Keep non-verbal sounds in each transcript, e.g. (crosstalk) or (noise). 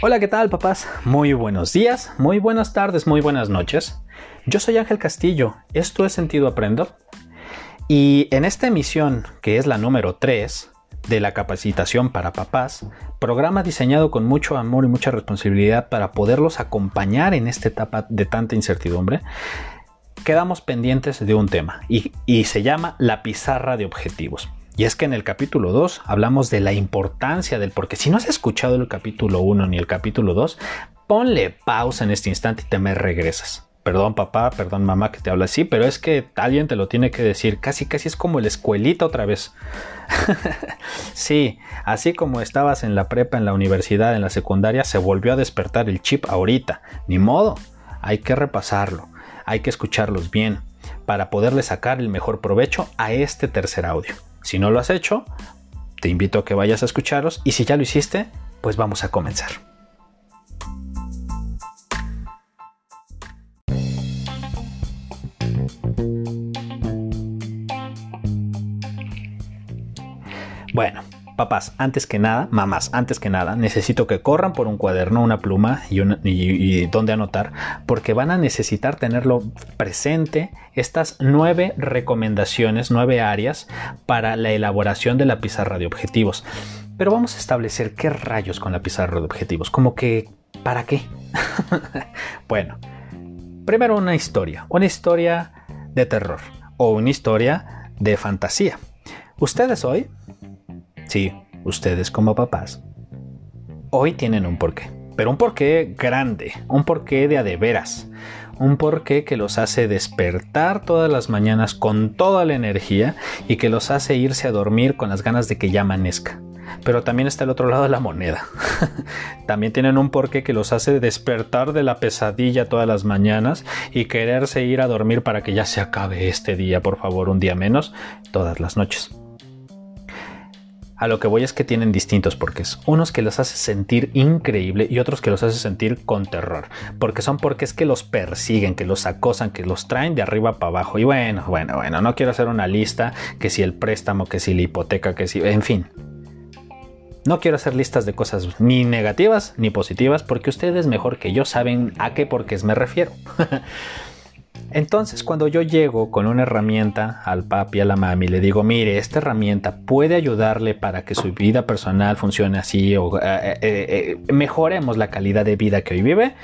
Hola, ¿qué tal papás? Muy buenos días, muy buenas tardes, muy buenas noches. Yo soy Ángel Castillo, esto es Sentido Aprendo. Y en esta emisión, que es la número 3 de la capacitación para papás, programa diseñado con mucho amor y mucha responsabilidad para poderlos acompañar en esta etapa de tanta incertidumbre, quedamos pendientes de un tema y, y se llama la pizarra de objetivos. Y es que en el capítulo 2 hablamos de la importancia del porque si no has escuchado el capítulo 1 ni el capítulo 2, ponle pausa en este instante y te me regresas. Perdón papá, perdón mamá que te habla así, pero es que alguien te lo tiene que decir. Casi, casi es como la escuelita otra vez. (laughs) sí, así como estabas en la prepa, en la universidad, en la secundaria, se volvió a despertar el chip ahorita. Ni modo, hay que repasarlo, hay que escucharlos bien para poderle sacar el mejor provecho a este tercer audio. Si no lo has hecho, te invito a que vayas a escucharlos y si ya lo hiciste, pues vamos a comenzar. Bueno, papás, antes que nada, mamás, antes que nada, necesito que corran por un cuaderno, una pluma y, y, donde anotar, porque van a necesitar tenerlo presente estas nueve recomendaciones, nueve áreas para la elaboración de la pizarra de objetivos. Pero vamos a establecer qué rayos con la pizarra de objetivos, como que, ¿para qué? (laughs) bueno, primero una historia, una historia de terror o una historia de fantasía. Ustedes hoy Sí, ustedes como papás. Hoy tienen un porqué, pero un porqué grande, un porqué de a de veras, un porqué que los hace despertar todas las mañanas con toda la energía y que los hace irse a dormir con las ganas de que ya amanezca. Pero también está el otro lado de la moneda. (laughs) también tienen un porqué que los hace despertar de la pesadilla todas las mañanas y quererse ir a dormir para que ya se acabe este día, por favor, un día menos, todas las noches. A lo que voy es que tienen distintos porqués. Unos que los hace sentir increíble y otros que los hace sentir con terror. Porque son porqués que los persiguen, que los acosan, que los traen de arriba para abajo. Y bueno, bueno, bueno, no quiero hacer una lista que si el préstamo, que si la hipoteca, que si... En fin. No quiero hacer listas de cosas ni negativas ni positivas porque ustedes mejor que yo saben a qué porqués me refiero. (laughs) Entonces, cuando yo llego con una herramienta al papi, a la mami, le digo, mire, esta herramienta puede ayudarle para que su vida personal funcione así o eh, eh, eh, mejoremos la calidad de vida que hoy vive.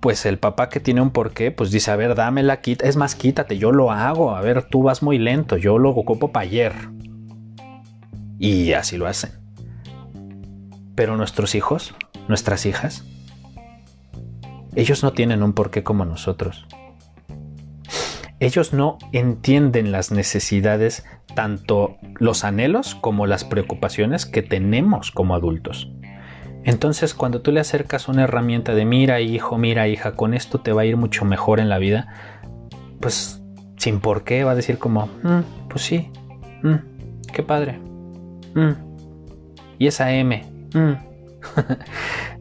Pues el papá que tiene un porqué, pues dice, a ver, dámela, quita. Es más, quítate, yo lo hago. A ver, tú vas muy lento, yo lo ocupo para ayer. Y así lo hacen. Pero nuestros hijos, nuestras hijas, ellos no tienen un porqué como nosotros ellos no entienden las necesidades, tanto los anhelos como las preocupaciones que tenemos como adultos. Entonces, cuando tú le acercas una herramienta de mira hijo, mira hija, con esto te va a ir mucho mejor en la vida, pues sin por qué va a decir como, mm, pues sí, mm, qué padre. Mm, y esa M. (laughs)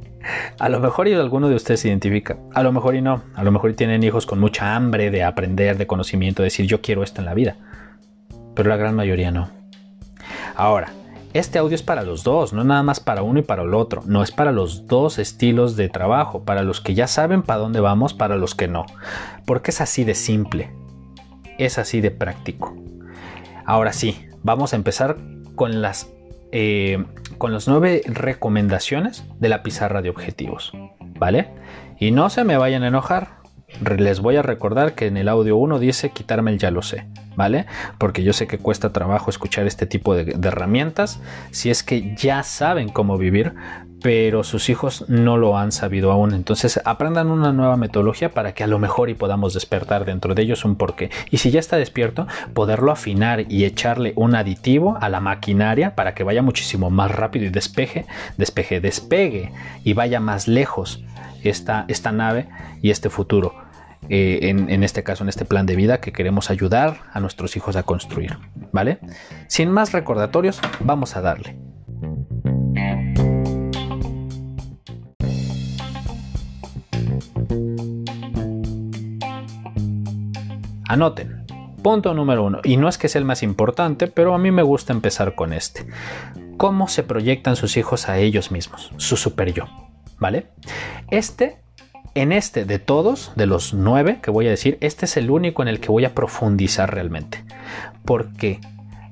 A lo mejor y alguno de ustedes se identifica, a lo mejor y no, a lo mejor tienen hijos con mucha hambre de aprender, de conocimiento, de decir yo quiero esto en la vida, pero la gran mayoría no. Ahora, este audio es para los dos, no nada más para uno y para el otro, no es para los dos estilos de trabajo, para los que ya saben para dónde vamos, para los que no, porque es así de simple, es así de práctico. Ahora sí, vamos a empezar con las eh, con las nueve recomendaciones de la pizarra de objetivos, ¿vale? Y no se me vayan a enojar, les voy a recordar que en el audio 1 dice quitarme el ya lo sé, ¿vale? Porque yo sé que cuesta trabajo escuchar este tipo de, herramientas si es que ya saben cómo vivir, pero sus hijos no lo han sabido aún. Entonces aprendan una nueva metodología para que a lo mejor y podamos despertar dentro de ellos un porqué. Y si ya está despierto, poderlo afinar y echarle un aditivo a la maquinaria para que vaya muchísimo más rápido y despeje, despeje, despegue y vaya más lejos esta nave y este futuro. Eh, en, este caso, en este plan de vida que queremos ayudar a nuestros hijos a construir. ¿Vale? Sin más recordatorios, vamos a darle. Anoten. Punto número uno. Y no es que sea el más importante, pero a mí me gusta empezar con este. ¿Cómo se proyectan sus hijos a ellos mismos? Su super yo. ¿vale? Este, en este de todos, de los nueve que voy a decir, este es el único en el que voy a profundizar realmente. ¿Por qué?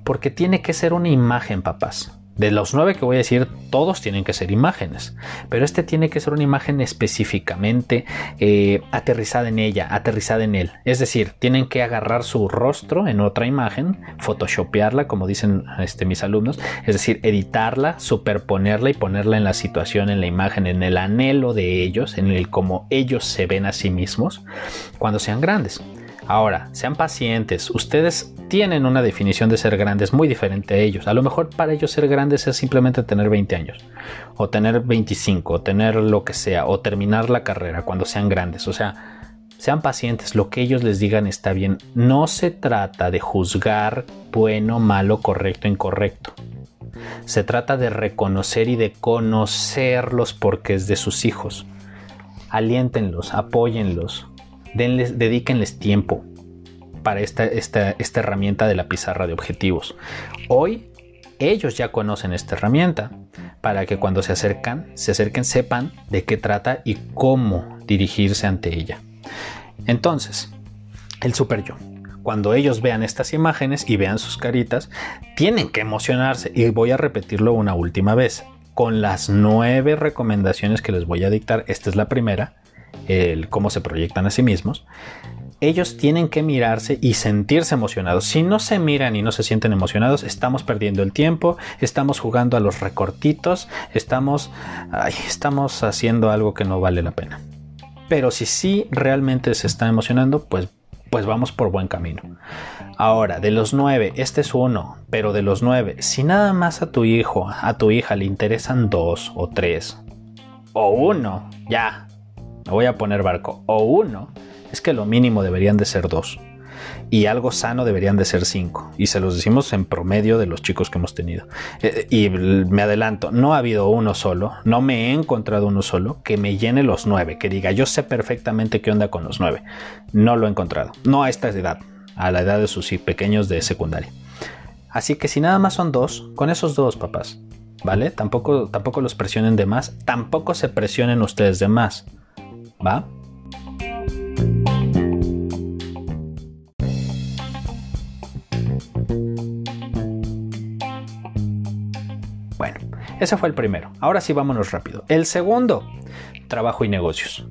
Porque tiene que ser una imagen, papás. De los nueve que voy a decir, todos tienen que ser imágenes, pero este tiene que ser una imagen específicamente eh, aterrizada en ella, aterrizada en él. Es decir, tienen que agarrar su rostro en otra imagen, photoshopearla, como dicen este, mis alumnos, es decir, editarla, superponerla y ponerla en la situación, en la imagen, en el anhelo de ellos, en el cómo ellos se ven a sí mismos cuando sean grandes. Ahora, sean pacientes. Ustedes tienen una definición de ser grandes muy diferente a ellos. A lo mejor para ellos ser grandes es simplemente tener 20 años, o tener 25, o tener lo que sea, o terminar la carrera cuando sean grandes. O sea, sean pacientes, lo que ellos les digan está bien. No se trata de juzgar bueno, malo, correcto, incorrecto. Se trata de reconocer y de conocer los porqués de sus hijos. Aliéntenlos, apóyenlos, denles, dedíquenles tiempo para esta, esta, esta herramienta de la pizarra de objetivos. Hoy ellos ya conocen esta herramienta para que cuando se acercan, se acerquen, sepan de qué trata y cómo dirigirse ante ella. Entonces, el super yo. Cuando ellos vean estas imágenes y vean sus caritas, tienen que emocionarse. Y voy a repetirlo una última vez. Con las nueve recomendaciones que les voy a dictar, esta es la primera el cómo se proyectan a sí mismos, ellos tienen que mirarse y sentirse emocionados. Si no se miran y no se sienten emocionados, estamos perdiendo el tiempo, estamos jugando a los recortitos, estamos, estamos haciendo algo que no vale la pena. Pero si sí realmente se están emocionando, pues, pues vamos por buen camino. Ahora, de los nueve, este es uno, pero de los nueve, si nada más a tu hijo, a tu hija le interesan dos o tres, o uno, ya, me voy a poner barco, o uno, es que lo mínimo deberían de ser dos. Y algo sano deberían de ser cinco. Y se los decimos en promedio de los chicos que hemos tenido. Eh, y me adelanto, no ha habido uno solo, no me he encontrado uno solo que me llene los nueve, que diga yo sé perfectamente qué onda con los nueve. No lo he encontrado. No a esta edad, a la edad de sus pequeños de secundaria. Así que si nada más son dos, con esos dos papás, ¿vale? Tampoco, tampoco los presionen de más, tampoco se presionen ustedes de más. ¿Va? Bueno, ese fue el primero. Ahora sí vámonos rápido. El segundo, trabajo y negocios.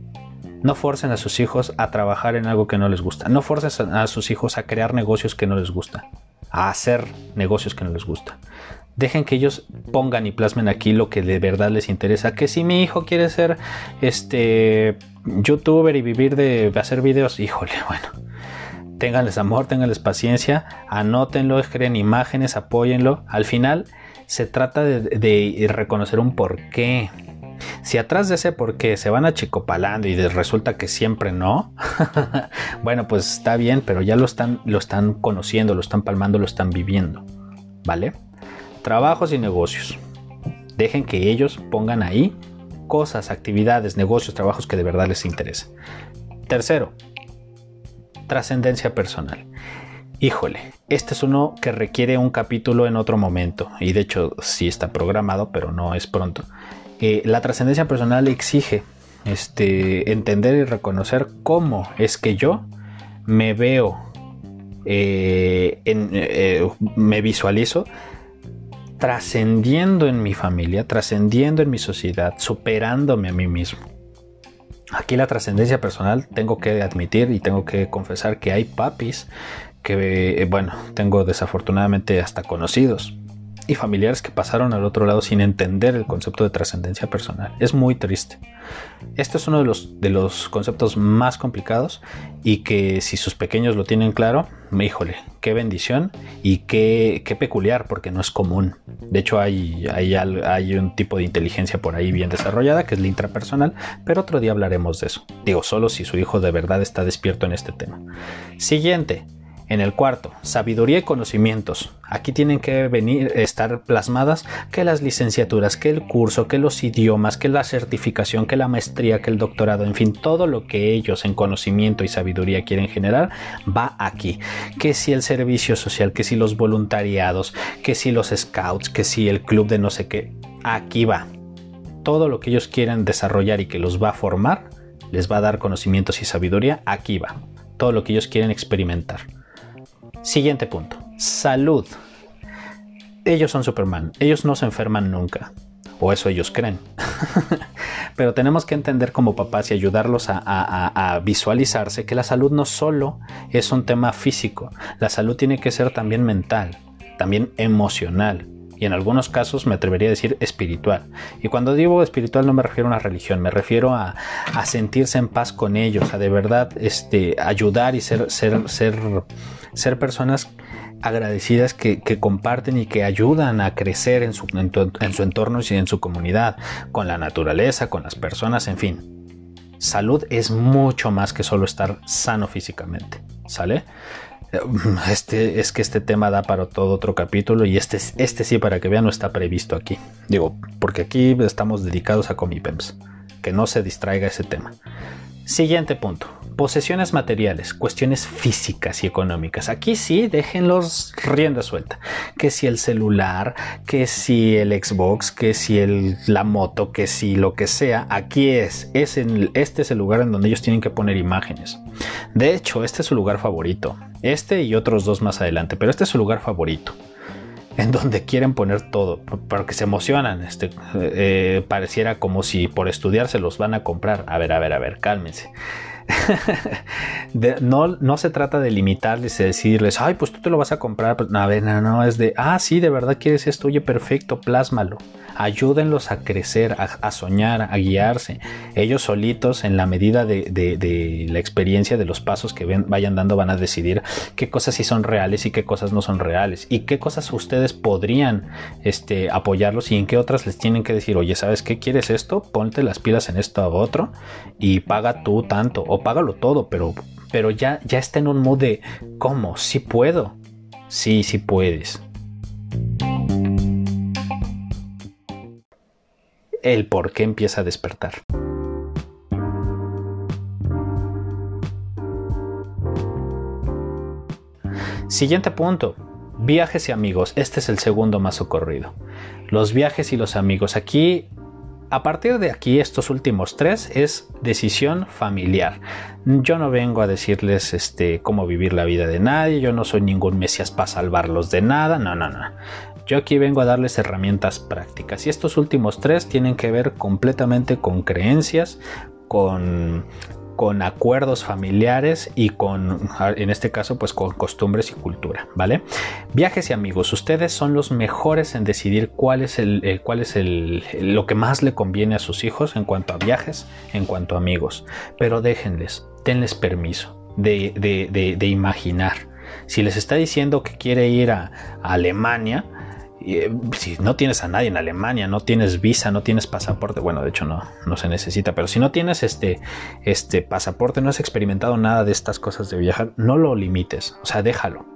No forcen a sus hijos a trabajar en algo que no les gusta. No forcen a sus hijos a crear negocios que no les gusta. A hacer negocios que no les gusta dejen que ellos pongan y plasmen aquí lo que de verdad les interesa. Que si mi hijo quiere ser este youtuber y vivir de hacer videos, híjole, (laughs) bueno. Ténganles amor, ténganles paciencia, anótenlo, creen imágenes, apóyenlo. Al final se trata de, de reconocer un porqué. Si atrás de ese porqué se van achicopalando y resulta que siempre no, (laughs) bueno, pues está bien, pero ya lo están, lo están conociendo, lo están palmando, lo están viviendo. ¿Vale? Trabajos y negocios. Dejen que ellos pongan ahí cosas, actividades, negocios, trabajos que de verdad les interesen. Tercero, trascendencia personal. Híjole, este es uno que requiere un capítulo en otro momento y de hecho sí está programado, pero no es pronto. Eh, la trascendencia personal exige este, entender y reconocer cómo es que yo me veo, eh, eh, me visualizo trascendiendo en mi familia, trascendiendo en mi sociedad, superándome a mí mismo. Aquí la trascendencia personal tengo que admitir y tengo que confesar que hay papis que, bueno, tengo desafortunadamente hasta conocidos y familiares que pasaron al otro lado sin entender el concepto de trascendencia personal. Es muy triste. Este es uno de los, de los conceptos más complicados y que si sus pequeños lo tienen claro, híjole, qué bendición y qué, qué peculiar porque no es común. De hecho hay, hay, hay un tipo de inteligencia por ahí bien desarrollada que es la intrapersonal, pero otro día hablaremos de eso. Digo, solo si su hijo de verdad está despierto en este tema. Siguiente, en el cuarto, sabiduría y conocimientos. Aquí tienen que venir, estar plasmadas que las licenciaturas, que el curso, que los idiomas, que la certificación, que la maestría, que el doctorado, en fin, todo lo que ellos en conocimiento y sabiduría quieren generar va aquí. Que si el servicio social, que si los voluntariados, que si los scouts, que si el club de no sé qué, aquí va. todo lo que ellos quieren desarrollar y que los va a formar, les va a dar conocimientos y sabiduría, aquí va. Todo lo que ellos quieren experimentar. Siguiente punto. Salud. Ellos son Superman. Ellos no se enferman nunca. O eso ellos creen. (laughs) Pero tenemos que entender como papás y ayudarlos a, visualizarse que la salud no solo es un tema físico. La salud tiene que ser también mental, también emocional y en algunos casos me atrevería a decir espiritual. Y cuando digo espiritual no me refiero a una religión, me refiero a, sentirse en paz con ellos, a de verdad este, ayudar y ser, ser, ser, ser personas agradecidas que, comparten y que ayudan a crecer en su, en su entorno y en su comunidad, con la naturaleza, con las personas, en fin. Salud es mucho más que solo estar sano físicamente, ¿sale? (laughs) Este, es que este tema da para todo otro capítulo y este, este sí, para que vean, no está previsto aquí. Digo, porque aquí estamos dedicados a Comipems. Que no se distraiga ese tema. Siguiente punto. Posesiones materiales, cuestiones físicas y económicas. Aquí sí, déjenlos rienda suelta. Que si el celular, que si el Xbox, que si el, la moto, que si lo que sea, aquí es. es en, este es el lugar en donde ellos tienen que poner imágenes. De hecho, este es su lugar favorito. Este y otros dos más adelante, pero este es su lugar favorito (laughs) en donde quieren poner todo, porque se emocionan. Este, eh, pareciera como si por estudiar se los van a comprar. A ver, a ver, a ver, cálmense. (laughs) no, no se trata de limitarles y decirles, ay, pues tú te lo vas a comprar. Pues, a ver, no, no, es de, ah, sí, de verdad quieres esto, oye, perfecto, plásmalo ayúdenlos a crecer, a, soñar, a guiarse. Ellos solitos, en la medida de, la experiencia de los pasos que vayan dando, van a decidir qué cosas sí son reales y qué cosas no son reales. Y qué cosas ustedes podrían este, apoyarlos y en qué otras les tienen que decir, oye, ¿sabes qué? ¿Quieres esto? Ponte las pilas en esto u otro y paga tú tanto o págalo todo, pero, pero ya, ya está en un mood de, ¿cómo? ¿Sí puedo? Sí, sí puedes. el por qué empieza a despertar. Siguiente punto. Viajes y amigos. Este es el segundo más ocurrido. Los viajes y los amigos. Aquí, a partir de aquí, estos últimos tres es decisión familiar. Yo no vengo a decirles este, cómo vivir la vida de nadie. Yo no soy ningún mesías para salvarlos de nada. No, no, no. Yo aquí vengo a darles herramientas prácticas y estos últimos tres tienen que ver completamente con creencias, con, con acuerdos familiares y con, en este caso, pues con costumbres y cultura, ¿vale? Viajes y amigos, ustedes son los mejores en decidir cuál es, el, eh, cuál es el, lo que más le conviene a sus hijos en cuanto a viajes, en cuanto a amigos, pero déjenles, denles permiso de, de, imaginar. Si les está diciendo que quiere ir a Alemania, si no tienes a nadie en Alemania, no tienes visa, no tienes pasaporte, bueno, de hecho no, no se necesita, pero si no tienes este, este pasaporte, no has experimentado nada de estas cosas de viajar, no lo limites, o sea, déjalo.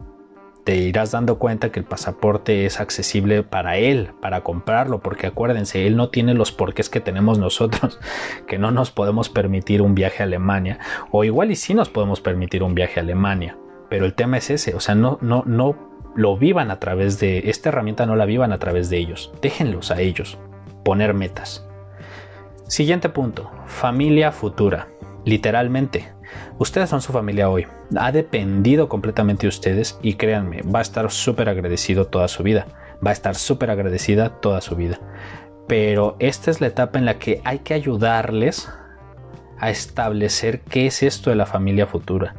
Te irás dando cuenta que el pasaporte es accesible para él, para comprarlo, porque acuérdense, él no tiene los porqués que tenemos nosotros, (laughs) que no nos podemos permitir un viaje a Alemania, o igual y sí nos podemos permitir un viaje a Alemania, pero el tema es ese, o sea, no, no, no lo vivan a través de esta herramienta, no la vivan a través de ellos. Déjenlos a ellos poner metas. Siguiente punto, familia futura. Literalmente, ustedes son su familia hoy. Ha dependido completamente de ustedes y créanme, va a estar súper agradecido toda su vida. Va a estar súper agradecida toda su vida. Pero esta es la etapa en la que hay que ayudarles a establecer qué es esto de la familia futura.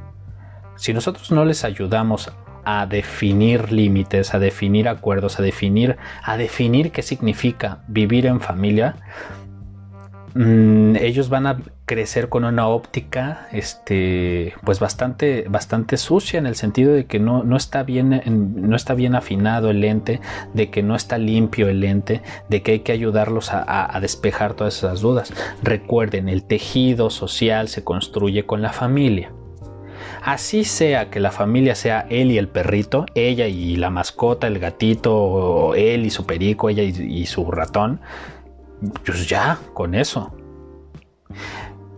Si nosotros no les ayudamos a definir límites, a definir acuerdos, a definir, a definir qué significa vivir en familia, mm, ellos van a crecer con una óptica este pues bastante bastante sucia en el sentido de que no, no está bien no está bien afinado el lente de que no está limpio el lente de que hay que ayudarlos a despejar todas esas dudas. Recuerden el tejido social se construye con la familia Así sea que la familia sea él y el perrito, ella y la mascota, el gatito, él y su perico, ella y, su ratón, pues ya, con eso.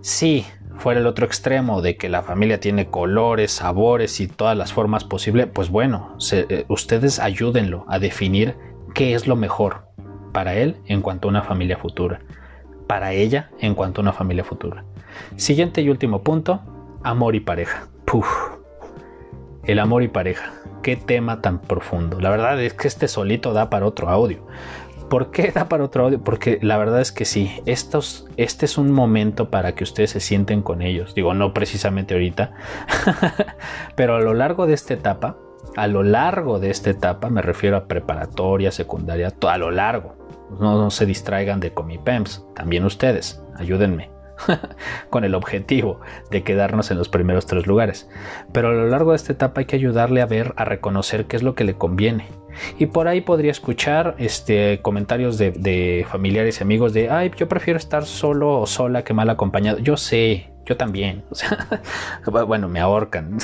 Si fuera el otro extremo de que la familia tiene colores, sabores y todas las formas posibles, pues bueno, eh, ustedes ayúdenlo a definir qué es lo mejor para él en cuanto a una familia futura. para ella en cuanto a una familia futura. Siguiente y último punto, amor y pareja. Puf. El amor y pareja. Qué tema tan profundo. La verdad es que este solito da para otro audio. ¿Por qué da para otro audio? Porque la verdad es que sí, este es un momento para que ustedes se sienten con ellos. Digo, no precisamente ahorita, (laughs) pero a lo largo de esta etapa, a lo largo de esta etapa, me refiero a preparatoria, secundaria, a lo largo. No, no se distraigan de Comipems, también ustedes, ayúdenme. (laughs) con el objetivo de quedarnos en los primeros tres lugares. Pero a lo largo de esta etapa hay que ayudarle a ver, a reconocer qué es lo que le conviene. Y por ahí podría escuchar este, comentarios de, familiares y amigos de, ay, yo prefiero estar solo o sola que mal acompañado. Yo sé, yo también. (laughs) bueno, me ahorcan.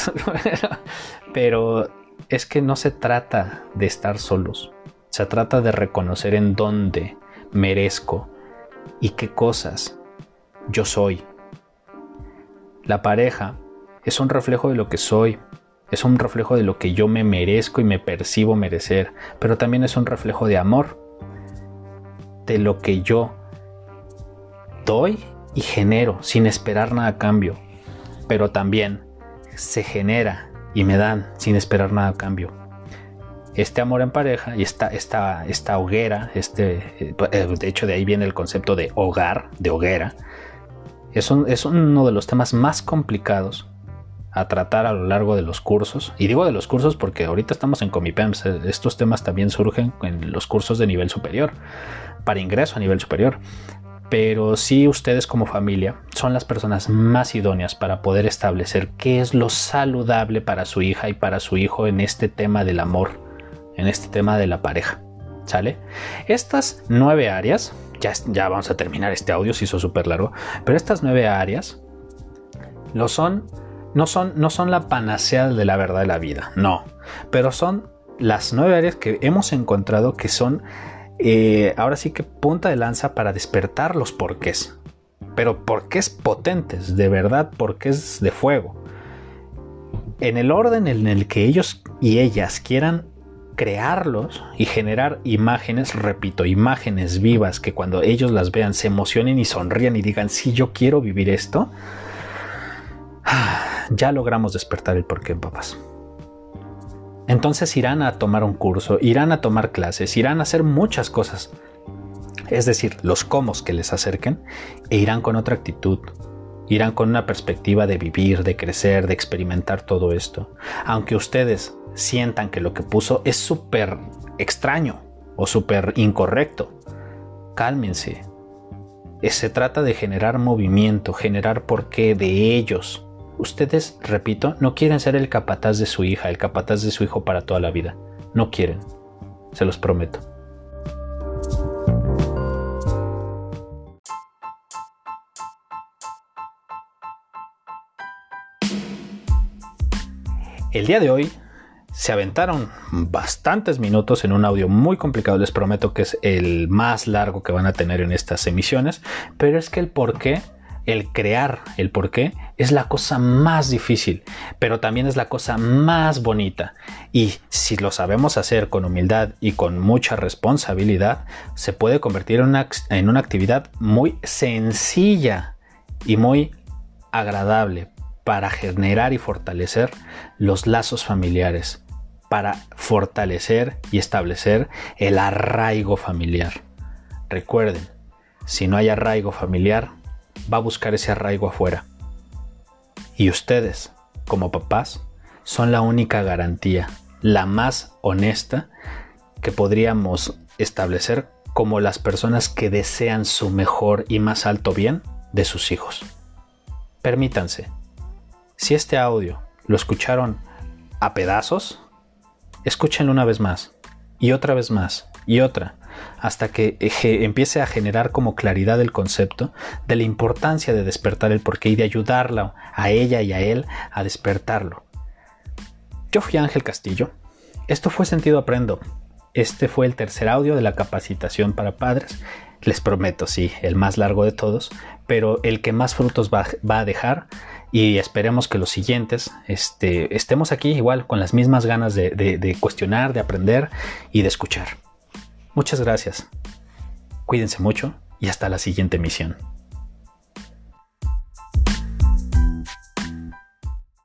(laughs) Pero es que no se trata de estar solos. Se trata de reconocer en dónde merezco y qué cosas yo soy. La pareja es un reflejo de lo que soy, es un reflejo de lo que yo me merezco y me percibo merecer, pero también es un reflejo de amor, de lo que yo doy y genero sin esperar nada a cambio, pero también se genera y me dan sin esperar nada a cambio. Este amor en pareja y esta, esta, esta hoguera, este, eh, de hecho de ahí viene el concepto de hogar, de hoguera, es, uno de los temas más complicados a tratar a lo largo de los cursos. Y digo de los cursos porque ahorita estamos en Comipems. Eh, estos temas también surgen en los cursos de nivel superior, para ingreso a nivel superior. Pero sí ustedes como familia son las personas más idóneas para poder establecer qué es lo saludable para su hija y para su hijo en este tema del amor, en este tema de la pareja. ¿Sale? Estas nueve áreas ya, vamos a terminar este audio, se hizo súper largo, pero estas nueve áreas lo son no, son, no son la panacea de la verdad de la vida, no, pero son las nueve áreas que hemos encontrado que son eh, ahora sí que punta de lanza para despertar los porqués, pero porqués potentes, de verdad, porqués de fuego. En el orden en el que ellos y ellas quieran crearlos y generar imágenes, repito, imágenes vivas que cuando ellos las vean se emocionen y sonrían y digan, sí, yo quiero vivir esto, (sighs) ya logramos despertar el porqué, papás. Entonces irán a tomar un curso, irán a tomar clases, irán a hacer muchas cosas. Es decir, los comos que les acerquen e irán con otra actitud, irán con una perspectiva de vivir, de crecer, de experimentar todo esto. Aunque ustedes sientan que lo que puso es súper extraño o súper incorrecto. Cálmense. Se trata de generar movimiento, generar porqué de ellos. Ustedes, repito, no quieren ser el capataz de su hija, el capataz de su hijo para toda la vida. No quieren. Se los prometo. El día de hoy se aventaron bastantes minutos en un audio muy complicado, les prometo que es el más largo que van a tener en estas emisiones, pero es que el por qué, el crear el por qué, es la cosa más difícil, pero también es la cosa más bonita. Y si lo sabemos hacer con humildad y con mucha responsabilidad, se puede convertir en una, en una actividad muy sencilla y muy agradable para generar y fortalecer los lazos familiares para fortalecer y establecer el arraigo familiar. Recuerden, si no hay arraigo familiar, va a buscar ese arraigo afuera. Y ustedes, como papás, son la única garantía, la más honesta que podríamos establecer como las personas que desean su mejor y más alto bien de sus hijos. Permítanse, si este audio lo escucharon a pedazos, escúchenlo una vez más y otra vez más y otra hasta que empiece a generar como claridad el concepto de la importancia de despertar el porqué y de ayudarla a ella y a él a despertarlo. Yo fui Ángel Castillo. Esto fue Sentido Aprendo. Este fue el tercer audio de la capacitación para padres. Les prometo, sí, el más largo de todos, pero el que más frutos va, va a dejar y esperemos que los siguientes este, estemos aquí igual con las mismas ganas de, de cuestionar, de aprender y de escuchar. Muchas gracias. Cuídense mucho y hasta la siguiente misión.